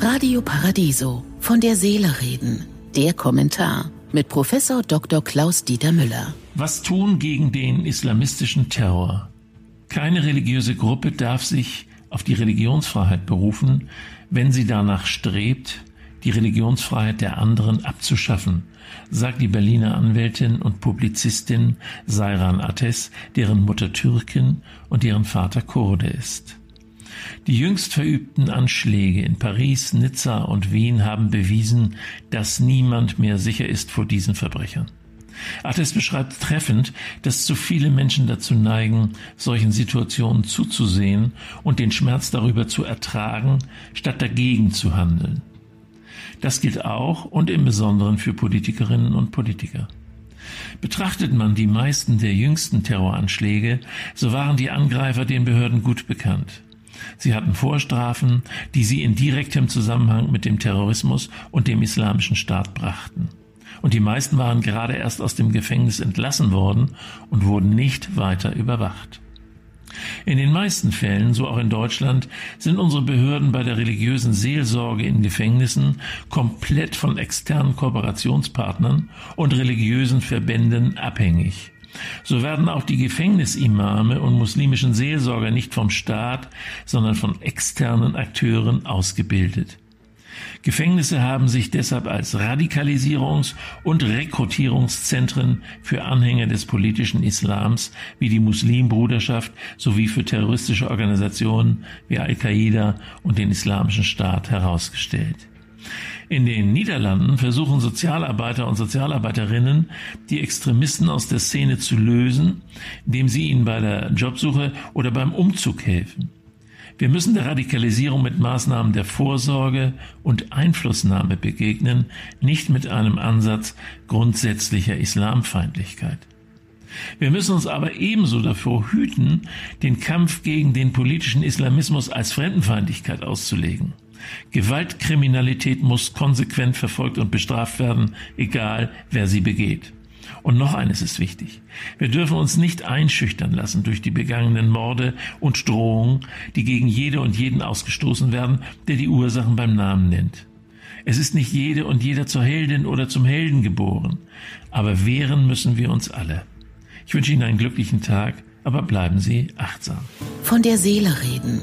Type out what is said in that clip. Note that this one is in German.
Radio Paradiso. Von der Seele reden. Der Kommentar mit Professor Dr. Klaus Dieter Müller. Was tun gegen den islamistischen Terror? Keine religiöse Gruppe darf sich auf die Religionsfreiheit berufen, wenn sie danach strebt, die Religionsfreiheit der anderen abzuschaffen, sagt die Berliner Anwältin und Publizistin Sairan Ates, deren Mutter Türkin und deren Vater Kurde ist. Die jüngst verübten Anschläge in Paris, Nizza und Wien haben bewiesen, dass niemand mehr sicher ist vor diesen Verbrechern. Attes beschreibt treffend, dass zu viele Menschen dazu neigen, solchen Situationen zuzusehen und den Schmerz darüber zu ertragen, statt dagegen zu handeln. Das gilt auch und im Besonderen für Politikerinnen und Politiker. Betrachtet man die meisten der jüngsten Terroranschläge, so waren die Angreifer den Behörden gut bekannt. Sie hatten Vorstrafen, die sie in direktem Zusammenhang mit dem Terrorismus und dem Islamischen Staat brachten. Und die meisten waren gerade erst aus dem Gefängnis entlassen worden und wurden nicht weiter überwacht. In den meisten Fällen, so auch in Deutschland, sind unsere Behörden bei der religiösen Seelsorge in Gefängnissen komplett von externen Kooperationspartnern und religiösen Verbänden abhängig. So werden auch die Gefängnisimame und muslimischen Seelsorger nicht vom Staat, sondern von externen Akteuren ausgebildet. Gefängnisse haben sich deshalb als Radikalisierungs- und Rekrutierungszentren für Anhänger des politischen Islams wie die Muslimbruderschaft sowie für terroristische Organisationen wie Al-Qaida und den Islamischen Staat herausgestellt. In den Niederlanden versuchen Sozialarbeiter und Sozialarbeiterinnen, die Extremisten aus der Szene zu lösen, indem sie ihnen bei der Jobsuche oder beim Umzug helfen. Wir müssen der Radikalisierung mit Maßnahmen der Vorsorge und Einflussnahme begegnen, nicht mit einem Ansatz grundsätzlicher Islamfeindlichkeit. Wir müssen uns aber ebenso davor hüten, den Kampf gegen den politischen Islamismus als Fremdenfeindlichkeit auszulegen. Gewaltkriminalität muss konsequent verfolgt und bestraft werden, egal wer sie begeht. Und noch eines ist wichtig. Wir dürfen uns nicht einschüchtern lassen durch die begangenen Morde und Drohungen, die gegen jede und jeden ausgestoßen werden, der die Ursachen beim Namen nennt. Es ist nicht jede und jeder zur Heldin oder zum Helden geboren, aber wehren müssen wir uns alle. Ich wünsche Ihnen einen glücklichen Tag aber bleiben Sie achtsam. Von der Seele reden